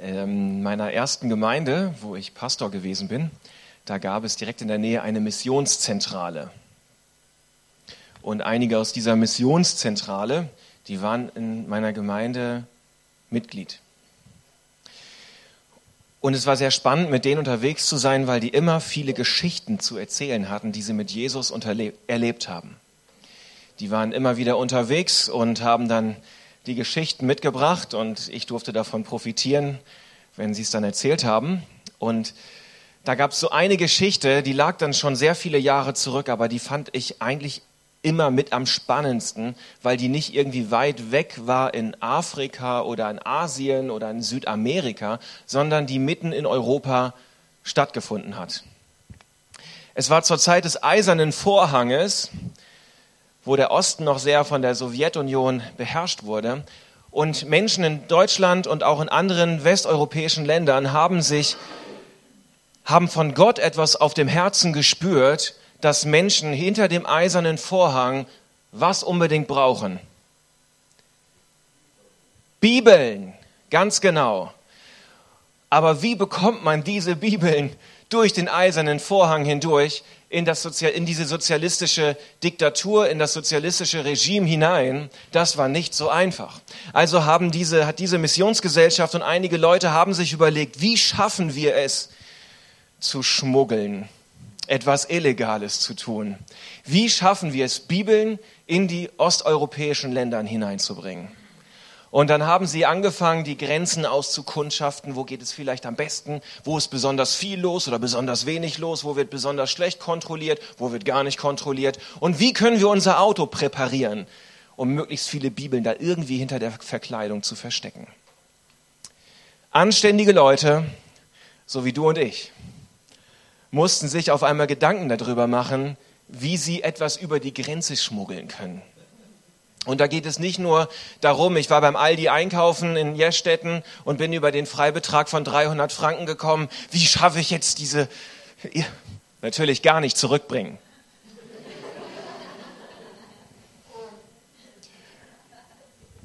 ähm, meiner ersten Gemeinde, wo ich Pastor gewesen bin, da gab es direkt in der Nähe eine Missionszentrale. Und einige aus dieser Missionszentrale, die waren in meiner Gemeinde Mitglied. Und es war sehr spannend, mit denen unterwegs zu sein, weil die immer viele Geschichten zu erzählen hatten, die sie mit Jesus erlebt haben. Die waren immer wieder unterwegs und haben dann die Geschichten mitgebracht und ich durfte davon profitieren, wenn sie es dann erzählt haben. Und da gab es so eine Geschichte, die lag dann schon sehr viele Jahre zurück, aber die fand ich eigentlich immer mit am spannendsten, weil die nicht irgendwie weit weg war in Afrika oder in Asien oder in Südamerika, sondern die mitten in Europa stattgefunden hat. Es war zur Zeit des Eisernen Vorhanges, wo der Osten noch sehr von der Sowjetunion beherrscht wurde. Und Menschen in Deutschland und auch in anderen westeuropäischen Ländern haben sich, haben von Gott etwas auf dem Herzen gespürt, dass Menschen hinter dem eisernen Vorhang was unbedingt brauchen. Bibeln, ganz genau. Aber wie bekommt man diese Bibeln durch den eisernen Vorhang hindurch in, das Sozial in diese sozialistische Diktatur, in das sozialistische Regime hinein? Das war nicht so einfach. Also haben diese, hat diese Missionsgesellschaft und einige Leute haben sich überlegt, wie schaffen wir es zu schmuggeln? etwas Illegales zu tun. Wie schaffen wir es, Bibeln in die osteuropäischen Länder hineinzubringen? Und dann haben sie angefangen, die Grenzen auszukundschaften. Wo geht es vielleicht am besten? Wo ist besonders viel los oder besonders wenig los? Wo wird besonders schlecht kontrolliert? Wo wird gar nicht kontrolliert? Und wie können wir unser Auto präparieren, um möglichst viele Bibeln da irgendwie hinter der Verkleidung zu verstecken? Anständige Leute, so wie du und ich, mussten sich auf einmal Gedanken darüber machen, wie sie etwas über die Grenze schmuggeln können. Und da geht es nicht nur darum, ich war beim Aldi einkaufen in Jestetten und bin über den Freibetrag von 300 Franken gekommen. Wie schaffe ich jetzt diese, natürlich gar nicht zurückbringen.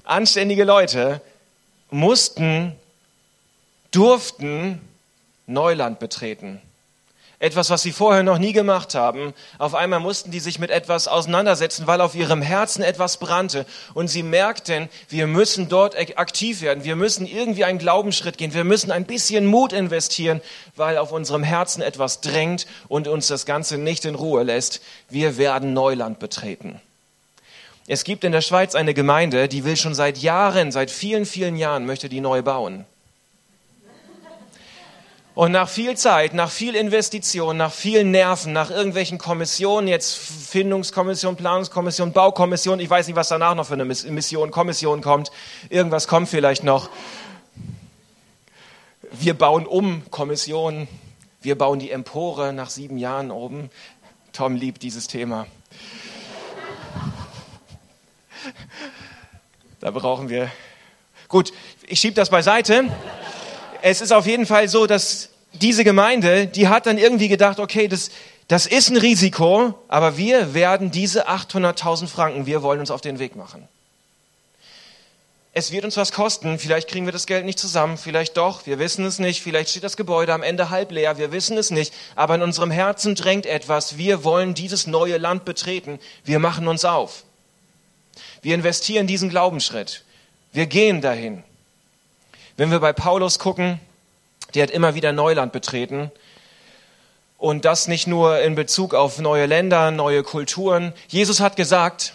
Anständige Leute mussten, durften Neuland betreten. Etwas, was sie vorher noch nie gemacht haben. Auf einmal mussten die sich mit etwas auseinandersetzen, weil auf ihrem Herzen etwas brannte. Und sie merkten, wir müssen dort aktiv werden. Wir müssen irgendwie einen Glaubensschritt gehen. Wir müssen ein bisschen Mut investieren, weil auf unserem Herzen etwas drängt und uns das Ganze nicht in Ruhe lässt. Wir werden Neuland betreten. Es gibt in der Schweiz eine Gemeinde, die will schon seit Jahren, seit vielen, vielen Jahren, möchte die neu bauen. Und nach viel Zeit, nach viel Investition, nach vielen Nerven, nach irgendwelchen Kommissionen, jetzt Findungskommission, Planungskommission, Baukommission, ich weiß nicht, was danach noch für eine Mission, Kommission kommt, irgendwas kommt vielleicht noch. Wir bauen um Kommission, wir bauen die Empore nach sieben Jahren oben. Tom liebt dieses Thema. Da brauchen wir. Gut, ich schiebe das beiseite es ist auf jeden Fall so, dass diese Gemeinde, die hat dann irgendwie gedacht, okay, das, das ist ein Risiko, aber wir werden diese 800.000 Franken, wir wollen uns auf den Weg machen. Es wird uns was kosten, vielleicht kriegen wir das Geld nicht zusammen, vielleicht doch, wir wissen es nicht, vielleicht steht das Gebäude am Ende halb leer, wir wissen es nicht, aber in unserem Herzen drängt etwas, wir wollen dieses neue Land betreten, wir machen uns auf. Wir investieren diesen Glaubensschritt, wir gehen dahin. Wenn wir bei Paulus gucken, der hat immer wieder Neuland betreten. Und das nicht nur in Bezug auf neue Länder, neue Kulturen. Jesus hat gesagt,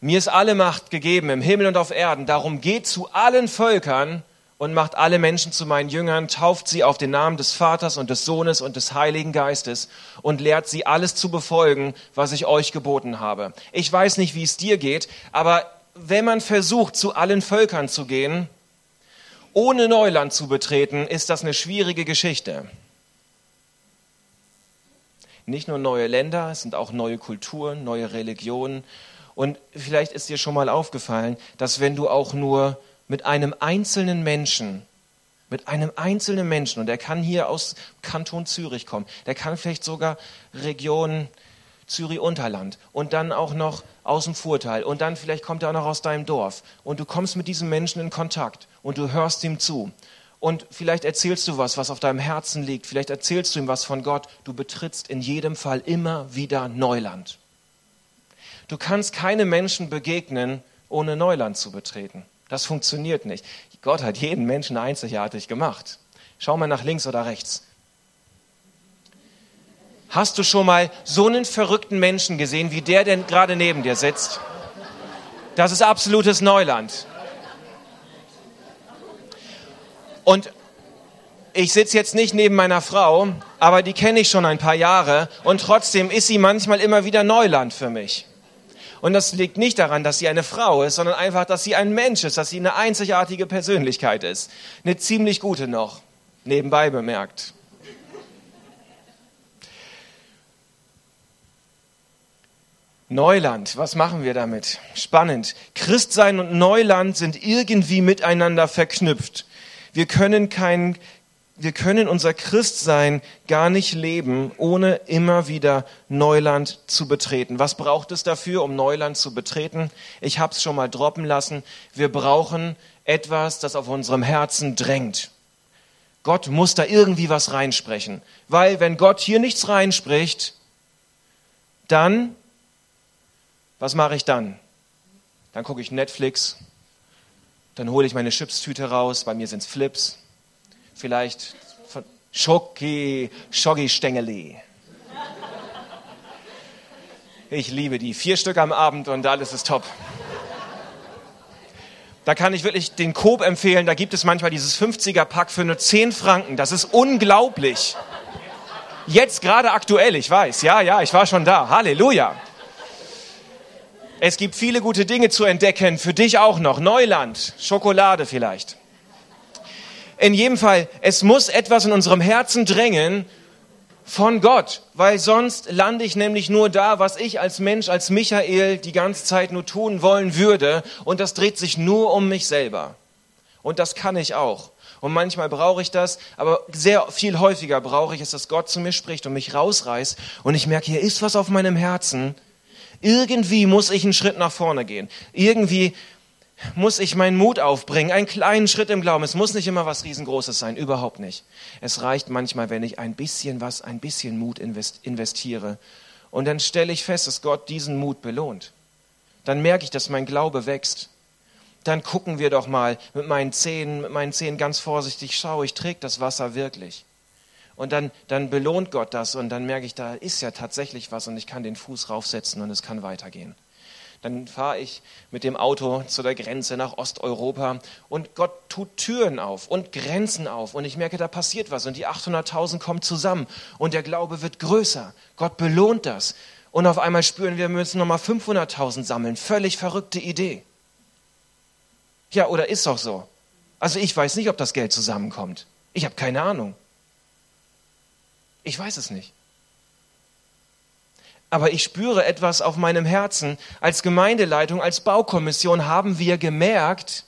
mir ist alle Macht gegeben im Himmel und auf Erden. Darum geht zu allen Völkern und macht alle Menschen zu meinen Jüngern, tauft sie auf den Namen des Vaters und des Sohnes und des Heiligen Geistes und lehrt sie alles zu befolgen, was ich euch geboten habe. Ich weiß nicht, wie es dir geht, aber wenn man versucht, zu allen Völkern zu gehen, ohne Neuland zu betreten, ist das eine schwierige Geschichte. Nicht nur neue Länder, es sind auch neue Kulturen, neue Religionen. Und vielleicht ist dir schon mal aufgefallen, dass wenn du auch nur mit einem einzelnen Menschen, mit einem einzelnen Menschen, und der kann hier aus Kanton Zürich kommen, der kann vielleicht sogar Region Zürich-Unterland und dann auch noch aus dem Vorteil und dann vielleicht kommt er auch noch aus deinem Dorf und du kommst mit diesem Menschen in Kontakt und du hörst ihm zu und vielleicht erzählst du was, was auf deinem Herzen liegt, vielleicht erzählst du ihm was von Gott, du betrittst in jedem Fall immer wieder Neuland. Du kannst keine Menschen begegnen, ohne Neuland zu betreten. Das funktioniert nicht. Gott hat jeden Menschen einzigartig gemacht. Schau mal nach links oder rechts. Hast du schon mal so einen verrückten Menschen gesehen, wie der, der gerade neben dir sitzt? Das ist absolutes Neuland. Und ich sitze jetzt nicht neben meiner Frau, aber die kenne ich schon ein paar Jahre und trotzdem ist sie manchmal immer wieder Neuland für mich. Und das liegt nicht daran, dass sie eine Frau ist, sondern einfach, dass sie ein Mensch ist, dass sie eine einzigartige Persönlichkeit ist. Eine ziemlich gute noch, nebenbei bemerkt. Neuland, was machen wir damit? Spannend. Christsein und Neuland sind irgendwie miteinander verknüpft. Wir können kein, wir können unser Christsein gar nicht leben, ohne immer wieder Neuland zu betreten. Was braucht es dafür, um Neuland zu betreten? Ich habe es schon mal droppen lassen. Wir brauchen etwas, das auf unserem Herzen drängt. Gott muss da irgendwie was reinsprechen. Weil wenn Gott hier nichts reinspricht, dann was mache ich dann? Dann gucke ich Netflix, dann hole ich meine Chipstüte raus, bei mir sind es Flips, vielleicht Schoki, Schoggi-Stängeli. Ich liebe die. Vier Stück am Abend und alles ist top. Da kann ich wirklich den Coop empfehlen. Da gibt es manchmal dieses 50er-Pack für nur 10 Franken. Das ist unglaublich. Jetzt gerade aktuell, ich weiß. Ja, ja, ich war schon da. Halleluja. Es gibt viele gute Dinge zu entdecken, für dich auch noch. Neuland, Schokolade vielleicht. In jedem Fall, es muss etwas in unserem Herzen drängen von Gott, weil sonst lande ich nämlich nur da, was ich als Mensch, als Michael die ganze Zeit nur tun wollen würde und das dreht sich nur um mich selber. Und das kann ich auch. Und manchmal brauche ich das, aber sehr viel häufiger brauche ich es, dass Gott zu mir spricht und mich rausreißt und ich merke, hier ist was auf meinem Herzen irgendwie muss ich einen Schritt nach vorne gehen. Irgendwie muss ich meinen Mut aufbringen, einen kleinen Schritt im Glauben. Es muss nicht immer was riesengroßes sein, überhaupt nicht. Es reicht manchmal, wenn ich ein bisschen was, ein bisschen Mut investiere. Und dann stelle ich fest, dass Gott diesen Mut belohnt. Dann merke ich, dass mein Glaube wächst. Dann gucken wir doch mal mit meinen Zähnen, mit meinen Zähnen ganz vorsichtig, schau, ich trägt das Wasser wirklich. Und dann, dann belohnt Gott das und dann merke ich, da ist ja tatsächlich was und ich kann den Fuß raufsetzen und es kann weitergehen. Dann fahre ich mit dem Auto zu der Grenze nach Osteuropa und Gott tut Türen auf und Grenzen auf und ich merke, da passiert was und die 800.000 kommen zusammen und der Glaube wird größer. Gott belohnt das. Und auf einmal spüren wir, wir müssen nochmal 500.000 sammeln. Völlig verrückte Idee. Ja, oder ist doch so. Also ich weiß nicht, ob das Geld zusammenkommt. Ich habe keine Ahnung. Ich weiß es nicht. Aber ich spüre etwas auf meinem Herzen. Als Gemeindeleitung, als Baukommission haben wir gemerkt,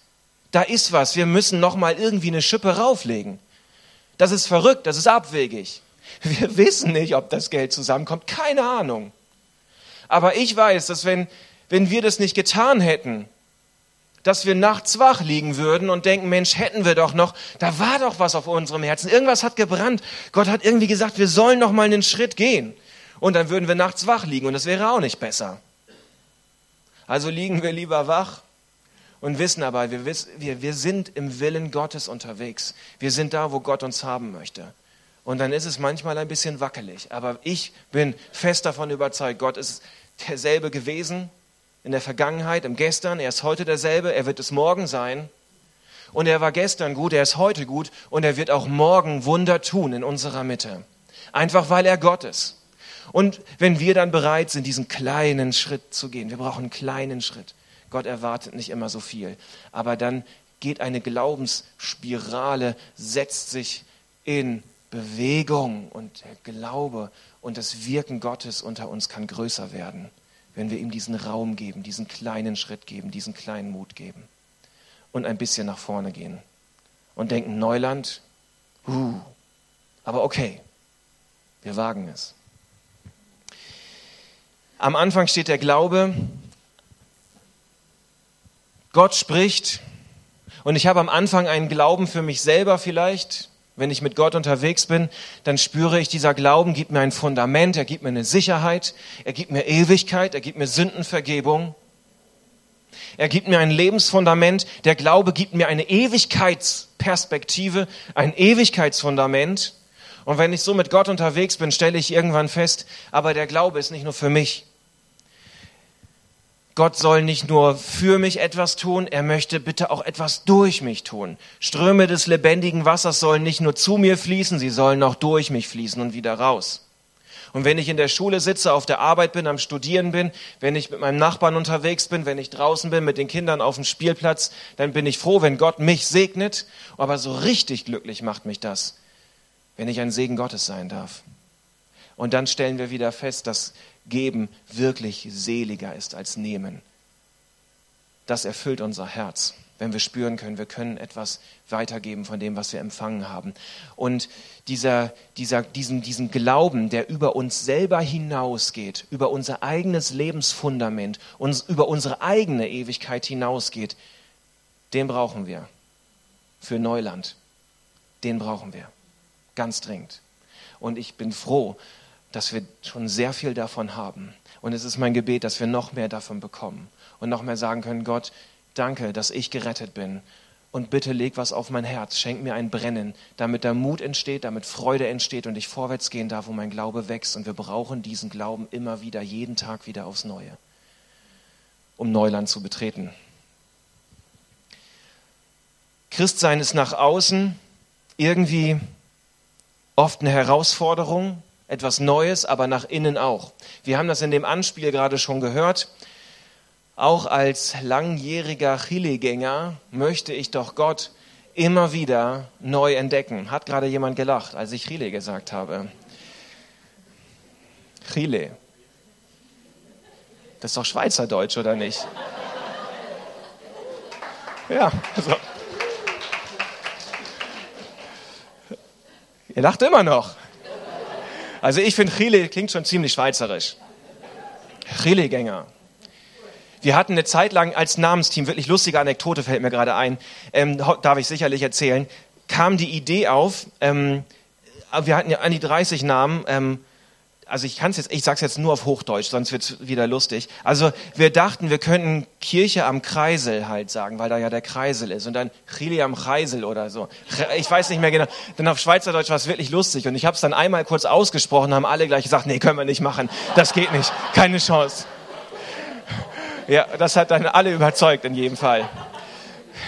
da ist was. Wir müssen noch mal irgendwie eine Schippe rauflegen. Das ist verrückt, das ist abwegig. Wir wissen nicht, ob das Geld zusammenkommt. Keine Ahnung. Aber ich weiß, dass wenn, wenn wir das nicht getan hätten, dass wir nachts wach liegen würden und denken, Mensch, hätten wir doch noch, da war doch was auf unserem Herzen, irgendwas hat gebrannt. Gott hat irgendwie gesagt, wir sollen noch mal einen Schritt gehen. Und dann würden wir nachts wach liegen und das wäre auch nicht besser. Also liegen wir lieber wach und wissen aber, wir, wir, wir sind im Willen Gottes unterwegs. Wir sind da, wo Gott uns haben möchte. Und dann ist es manchmal ein bisschen wackelig. Aber ich bin fest davon überzeugt, Gott ist derselbe gewesen, in der Vergangenheit, im Gestern, er ist heute derselbe, er wird es morgen sein. Und er war gestern gut, er ist heute gut und er wird auch morgen Wunder tun in unserer Mitte. Einfach weil er Gott ist. Und wenn wir dann bereit sind, diesen kleinen Schritt zu gehen, wir brauchen einen kleinen Schritt. Gott erwartet nicht immer so viel. Aber dann geht eine Glaubensspirale, setzt sich in Bewegung und der Glaube und das Wirken Gottes unter uns kann größer werden wenn wir ihm diesen Raum geben, diesen kleinen Schritt geben, diesen kleinen Mut geben und ein bisschen nach vorne gehen und denken, Neuland, uh, aber okay, wir wagen es. Am Anfang steht der Glaube. Gott spricht. Und ich habe am Anfang einen Glauben für mich selber vielleicht. Wenn ich mit Gott unterwegs bin, dann spüre ich, dieser Glauben gibt mir ein Fundament, er gibt mir eine Sicherheit, er gibt mir Ewigkeit, er gibt mir Sündenvergebung. Er gibt mir ein Lebensfundament. Der Glaube gibt mir eine Ewigkeitsperspektive, ein Ewigkeitsfundament. Und wenn ich so mit Gott unterwegs bin, stelle ich irgendwann fest, aber der Glaube ist nicht nur für mich. Gott soll nicht nur für mich etwas tun, er möchte bitte auch etwas durch mich tun. Ströme des lebendigen Wassers sollen nicht nur zu mir fließen, sie sollen auch durch mich fließen und wieder raus. Und wenn ich in der Schule sitze, auf der Arbeit bin, am Studieren bin, wenn ich mit meinem Nachbarn unterwegs bin, wenn ich draußen bin mit den Kindern auf dem Spielplatz, dann bin ich froh, wenn Gott mich segnet. Aber so richtig glücklich macht mich das, wenn ich ein Segen Gottes sein darf. Und dann stellen wir wieder fest, dass Geben wirklich seliger ist als Nehmen. Das erfüllt unser Herz, wenn wir spüren können, wir können etwas weitergeben von dem, was wir empfangen haben. Und dieser, dieser, diesen, diesen Glauben, der über uns selber hinausgeht, über unser eigenes Lebensfundament, uns, über unsere eigene Ewigkeit hinausgeht, den brauchen wir für Neuland. Den brauchen wir ganz dringend. Und ich bin froh, dass wir schon sehr viel davon haben. Und es ist mein Gebet, dass wir noch mehr davon bekommen und noch mehr sagen können, Gott, danke, dass ich gerettet bin. Und bitte leg was auf mein Herz, schenk mir ein Brennen, damit da Mut entsteht, damit Freude entsteht und ich vorwärts gehen darf, wo mein Glaube wächst. Und wir brauchen diesen Glauben immer wieder, jeden Tag wieder aufs Neue, um Neuland zu betreten. Christsein ist nach außen irgendwie oft eine Herausforderung, etwas Neues, aber nach innen auch. Wir haben das in dem Anspiel gerade schon gehört. Auch als langjähriger Chile-Gänger möchte ich doch Gott immer wieder neu entdecken. Hat gerade jemand gelacht, als ich Chile gesagt habe. Chile. Das ist doch Schweizerdeutsch, oder nicht? Ja, also. Ihr lacht immer noch. Also ich finde, Chile klingt schon ziemlich schweizerisch. Chile-Gänger. Wir hatten eine Zeit lang als Namensteam, wirklich lustige Anekdote fällt mir gerade ein, ähm, darf ich sicherlich erzählen, kam die Idee auf, ähm, wir hatten ja an die 30 Namen, ähm, also ich kann es jetzt, ich sag's jetzt nur auf Hochdeutsch, sonst wird's wieder lustig. Also wir dachten, wir könnten Kirche am Kreisel halt sagen, weil da ja der Kreisel ist und dann Chili am Kreisel oder so. Ich weiß nicht mehr genau. Dann auf Schweizerdeutsch war es wirklich lustig und ich habe es dann einmal kurz ausgesprochen, haben alle gleich gesagt, nee, können wir nicht machen, das geht nicht, keine Chance. Ja, das hat dann alle überzeugt in jedem Fall.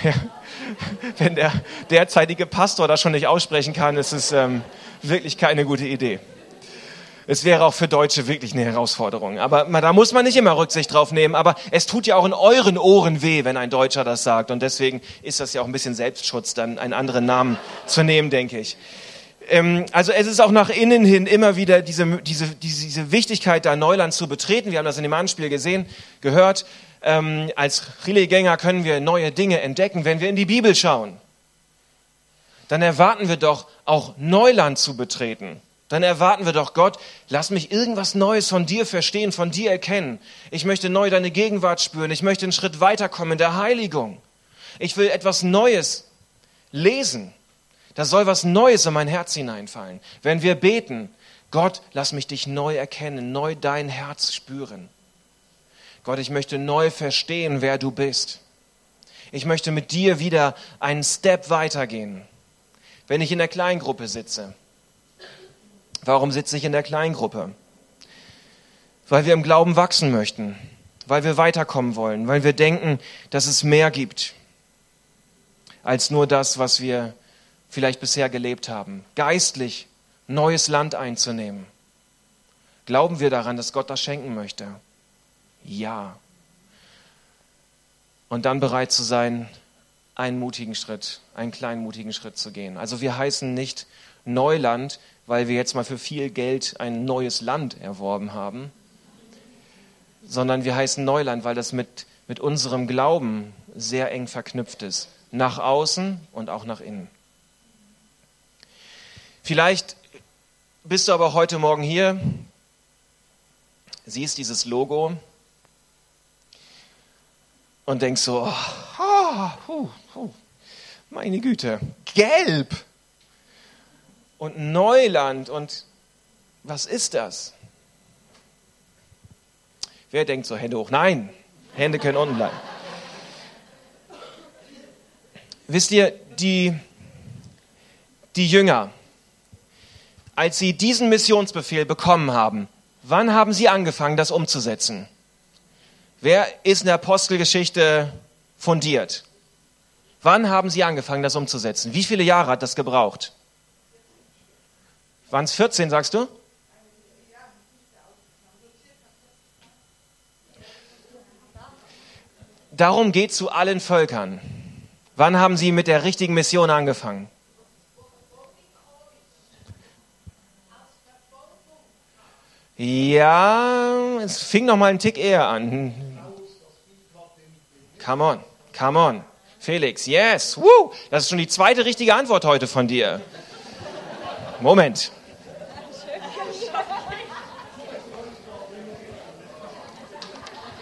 Ja. Wenn der derzeitige Pastor das schon nicht aussprechen kann, ist es ähm, wirklich keine gute Idee. Es wäre auch für Deutsche wirklich eine Herausforderung. Aber da muss man nicht immer Rücksicht drauf nehmen. Aber es tut ja auch in euren Ohren weh, wenn ein Deutscher das sagt. Und deswegen ist das ja auch ein bisschen Selbstschutz, dann einen anderen Namen zu nehmen, denke ich. Ähm, also es ist auch nach innen hin immer wieder diese, diese, diese Wichtigkeit, da Neuland zu betreten. Wir haben das in dem Anspiel gesehen, gehört. Ähm, als Chile-Gänger können wir neue Dinge entdecken, wenn wir in die Bibel schauen. Dann erwarten wir doch auch Neuland zu betreten dann erwarten wir doch, Gott, lass mich irgendwas Neues von dir verstehen, von dir erkennen. Ich möchte neu deine Gegenwart spüren. Ich möchte einen Schritt weiterkommen in der Heiligung. Ich will etwas Neues lesen. Da soll was Neues in mein Herz hineinfallen. Wenn wir beten, Gott, lass mich dich neu erkennen, neu dein Herz spüren. Gott, ich möchte neu verstehen, wer du bist. Ich möchte mit dir wieder einen Step weitergehen. Wenn ich in der Kleingruppe sitze, Warum sitze ich in der Kleingruppe? Weil wir im Glauben wachsen möchten, weil wir weiterkommen wollen, weil wir denken, dass es mehr gibt als nur das, was wir vielleicht bisher gelebt haben. Geistlich neues Land einzunehmen. Glauben wir daran, dass Gott das schenken möchte? Ja. Und dann bereit zu sein, einen mutigen Schritt, einen kleinen mutigen Schritt zu gehen. Also wir heißen nicht Neuland, weil wir jetzt mal für viel Geld ein neues Land erworben haben, sondern wir heißen Neuland, weil das mit, mit unserem Glauben sehr eng verknüpft ist. Nach außen und auch nach innen. Vielleicht bist du aber heute Morgen hier, siehst dieses Logo und denkst so, oh, oh, oh, meine Güte, gelb und Neuland und was ist das? Wer denkt so, Hände hoch? Nein, Hände können unten bleiben. Wisst ihr, die, die Jünger, als sie diesen Missionsbefehl bekommen haben, wann haben sie angefangen, das umzusetzen? Wer ist in der Apostelgeschichte fundiert? Wann haben sie angefangen, das umzusetzen? Wie viele Jahre hat das gebraucht? Waren es 14, sagst du? Darum geht zu allen Völkern. Wann haben sie mit der richtigen Mission angefangen? Ja, es fing noch mal einen Tick eher an. Come on, come on. Felix, yes, woo. Das ist schon die zweite richtige Antwort heute von dir. Moment.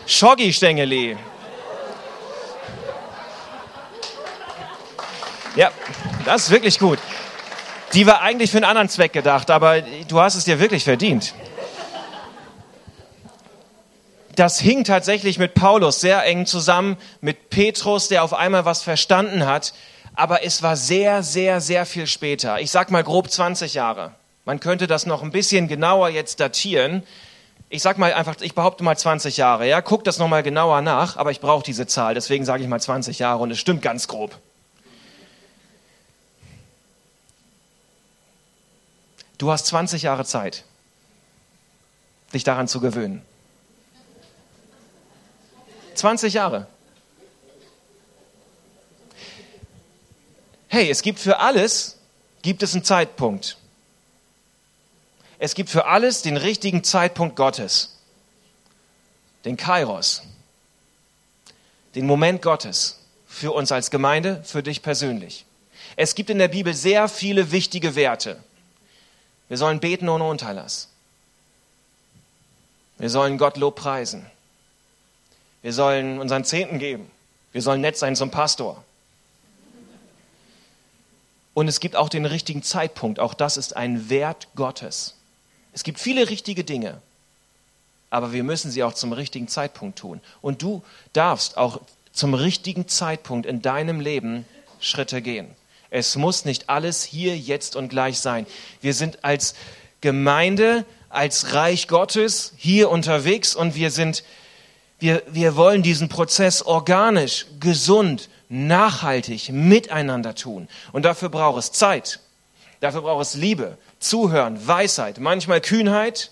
Schoggi-Stängeli. Ja, das ist wirklich gut. Die war eigentlich für einen anderen Zweck gedacht, aber du hast es dir wirklich verdient das hing tatsächlich mit Paulus sehr eng zusammen, mit Petrus, der auf einmal was verstanden hat. Aber es war sehr, sehr, sehr viel später. Ich sag mal grob 20 Jahre. Man könnte das noch ein bisschen genauer jetzt datieren. Ich sag mal einfach, ich behaupte mal 20 Jahre. Ja, guck das noch mal genauer nach, aber ich brauche diese Zahl, deswegen sage ich mal 20 Jahre und es stimmt ganz grob. Du hast 20 Jahre Zeit, dich daran zu gewöhnen. 20 Jahre. Hey, es gibt für alles, gibt es einen Zeitpunkt. Es gibt für alles den richtigen Zeitpunkt Gottes. Den Kairos. Den Moment Gottes. Für uns als Gemeinde, für dich persönlich. Es gibt in der Bibel sehr viele wichtige Werte. Wir sollen beten ohne Unterlass. Wir sollen Gott Lob preisen. Wir sollen unseren Zehnten geben. Wir sollen nett sein zum Pastor. Und es gibt auch den richtigen Zeitpunkt. Auch das ist ein Wert Gottes. Es gibt viele richtige Dinge, aber wir müssen sie auch zum richtigen Zeitpunkt tun. Und du darfst auch zum richtigen Zeitpunkt in deinem Leben Schritte gehen. Es muss nicht alles hier, jetzt und gleich sein. Wir sind als Gemeinde, als Reich Gottes hier unterwegs und wir sind wir, wir wollen diesen Prozess organisch, gesund, nachhaltig miteinander tun. Und dafür braucht es Zeit. Dafür braucht es Liebe, Zuhören, Weisheit, manchmal Kühnheit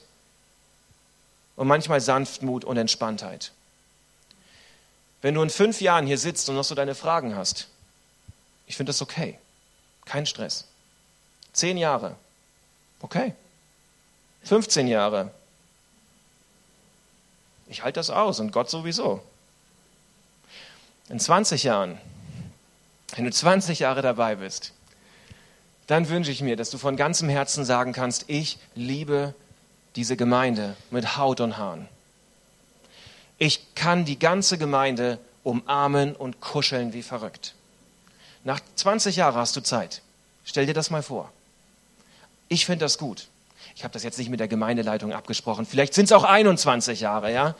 und manchmal Sanftmut und Entspanntheit. Wenn du in fünf Jahren hier sitzt und noch so deine Fragen hast, ich finde das okay. Kein Stress. Zehn Jahre. Okay. 15 Jahre. Ich halte das aus und Gott sowieso. In 20 Jahren, wenn du 20 Jahre dabei bist, dann wünsche ich mir, dass du von ganzem Herzen sagen kannst, ich liebe diese Gemeinde mit Haut und Haaren. Ich kann die ganze Gemeinde umarmen und kuscheln wie verrückt. Nach 20 Jahren hast du Zeit. Stell dir das mal vor. Ich finde das gut. Ich habe das jetzt nicht mit der Gemeindeleitung abgesprochen. Vielleicht sind es auch 21 Jahre, ja.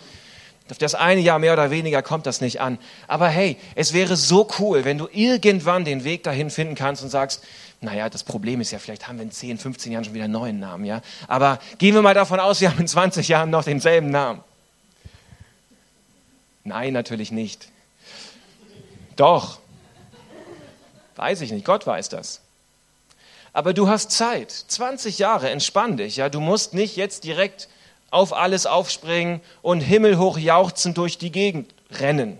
Auf das eine Jahr mehr oder weniger kommt das nicht an. Aber hey, es wäre so cool, wenn du irgendwann den Weg dahin finden kannst und sagst, naja, das Problem ist ja, vielleicht haben wir in 10, 15 Jahren schon wieder einen neuen Namen, ja. Aber gehen wir mal davon aus, wir haben in 20 Jahren noch denselben Namen. Nein, natürlich nicht. Doch. Weiß ich nicht, Gott weiß das. Aber du hast Zeit. 20 Jahre, entspann dich. Ja? Du musst nicht jetzt direkt auf alles aufspringen und himmelhoch jauchzend durch die Gegend rennen.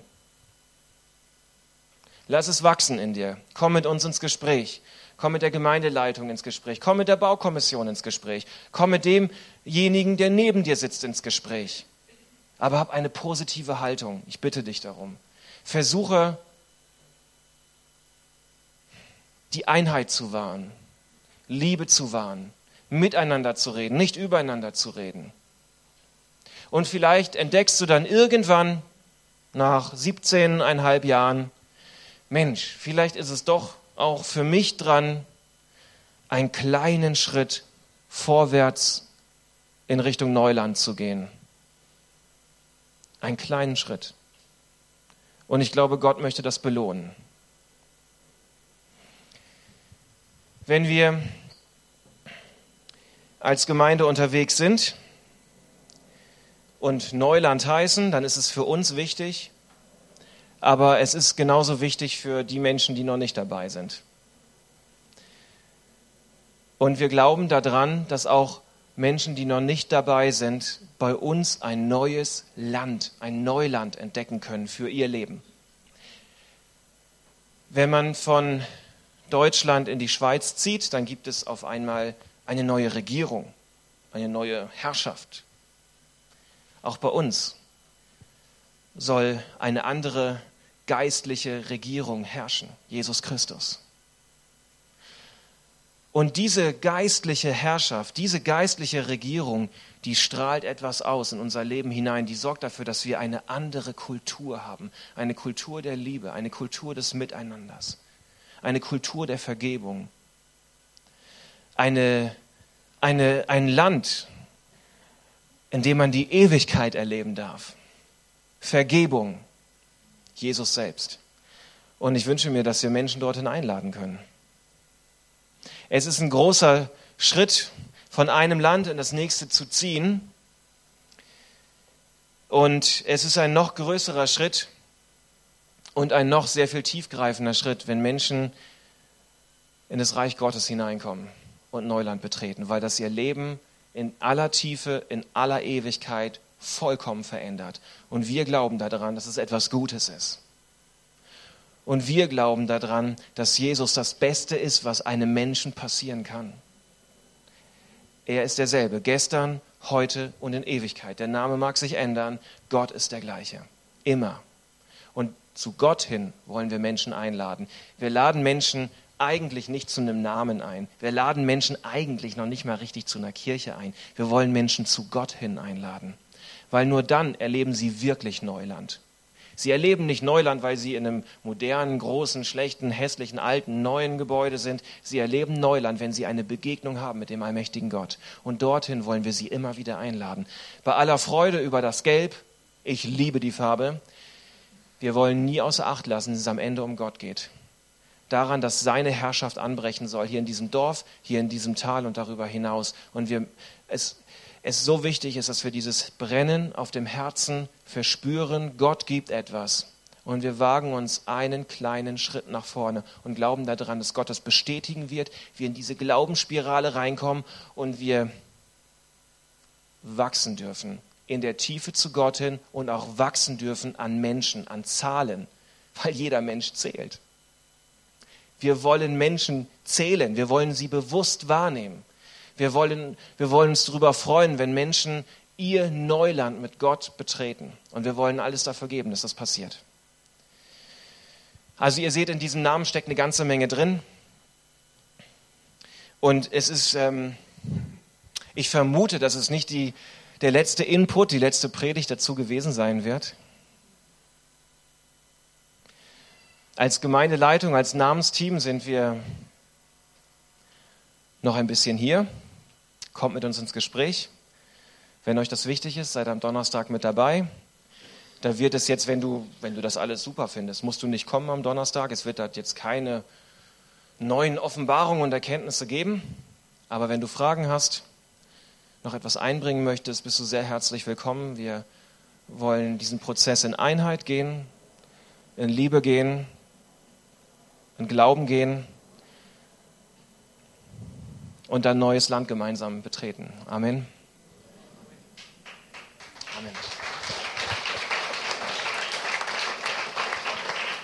Lass es wachsen in dir. Komm mit uns ins Gespräch. Komm mit der Gemeindeleitung ins Gespräch. Komm mit der Baukommission ins Gespräch. Komm mit demjenigen, der neben dir sitzt, ins Gespräch. Aber hab eine positive Haltung. Ich bitte dich darum. Versuche, die Einheit zu wahren. Liebe zu wahren, miteinander zu reden, nicht übereinander zu reden. Und vielleicht entdeckst du dann irgendwann nach 17,5 Jahren, Mensch, vielleicht ist es doch auch für mich dran, einen kleinen Schritt vorwärts in Richtung Neuland zu gehen. Einen kleinen Schritt. Und ich glaube, Gott möchte das belohnen. Wenn wir als Gemeinde unterwegs sind und Neuland heißen, dann ist es für uns wichtig, aber es ist genauso wichtig für die Menschen, die noch nicht dabei sind. Und wir glauben daran, dass auch Menschen, die noch nicht dabei sind, bei uns ein neues Land, ein Neuland entdecken können für ihr Leben. Wenn man von Deutschland in die Schweiz zieht, dann gibt es auf einmal eine neue Regierung, eine neue Herrschaft. Auch bei uns soll eine andere geistliche Regierung herrschen, Jesus Christus. Und diese geistliche Herrschaft, diese geistliche Regierung, die strahlt etwas aus in unser Leben hinein, die sorgt dafür, dass wir eine andere Kultur haben, eine Kultur der Liebe, eine Kultur des Miteinanders eine Kultur der Vergebung, eine, eine, ein Land, in dem man die Ewigkeit erleben darf. Vergebung, Jesus selbst. Und ich wünsche mir, dass wir Menschen dorthin einladen können. Es ist ein großer Schritt, von einem Land in das nächste zu ziehen. Und es ist ein noch größerer Schritt, und ein noch sehr viel tiefgreifender Schritt, wenn Menschen in das Reich Gottes hineinkommen und Neuland betreten, weil das ihr Leben in aller Tiefe, in aller Ewigkeit vollkommen verändert. Und wir glauben daran, dass es etwas Gutes ist. Und wir glauben daran, dass Jesus das Beste ist, was einem Menschen passieren kann. Er ist derselbe, gestern, heute und in Ewigkeit. Der Name mag sich ändern, Gott ist der gleiche. Immer. Und zu Gott hin wollen wir Menschen einladen. Wir laden Menschen eigentlich nicht zu einem Namen ein. Wir laden Menschen eigentlich noch nicht mal richtig zu einer Kirche ein. Wir wollen Menschen zu Gott hin einladen. Weil nur dann erleben sie wirklich Neuland. Sie erleben nicht Neuland, weil sie in einem modernen, großen, schlechten, hässlichen, alten, neuen Gebäude sind. Sie erleben Neuland, wenn sie eine Begegnung haben mit dem allmächtigen Gott. Und dorthin wollen wir sie immer wieder einladen. Bei aller Freude über das Gelb, ich liebe die Farbe, wir wollen nie außer Acht lassen, dass es am Ende um Gott geht. Daran, dass seine Herrschaft anbrechen soll, hier in diesem Dorf, hier in diesem Tal und darüber hinaus. Und wir, es, es so wichtig ist, dass wir dieses Brennen auf dem Herzen verspüren, Gott gibt etwas. Und wir wagen uns einen kleinen Schritt nach vorne und glauben daran, dass Gott das bestätigen wird, wir in diese Glaubensspirale reinkommen und wir wachsen dürfen in der Tiefe zu Gott hin und auch wachsen dürfen an Menschen, an Zahlen, weil jeder Mensch zählt. Wir wollen Menschen zählen, wir wollen sie bewusst wahrnehmen. Wir wollen, wir wollen uns darüber freuen, wenn Menschen ihr Neuland mit Gott betreten. Und wir wollen alles dafür geben, dass das passiert. Also ihr seht, in diesem Namen steckt eine ganze Menge drin. Und es ist, ähm, ich vermute, dass es nicht die, der letzte Input, die letzte Predigt dazu gewesen sein wird. Als Gemeindeleitung, als Namensteam sind wir noch ein bisschen hier. Kommt mit uns ins Gespräch. Wenn euch das wichtig ist, seid am Donnerstag mit dabei. Da wird es jetzt, wenn du, wenn du das alles super findest, musst du nicht kommen am Donnerstag. Es wird da jetzt keine neuen Offenbarungen und Erkenntnisse geben. Aber wenn du Fragen hast, noch etwas einbringen möchtest, bist du sehr herzlich willkommen. Wir wollen diesen Prozess in Einheit gehen, in Liebe gehen, in Glauben gehen und ein neues Land gemeinsam betreten. Amen.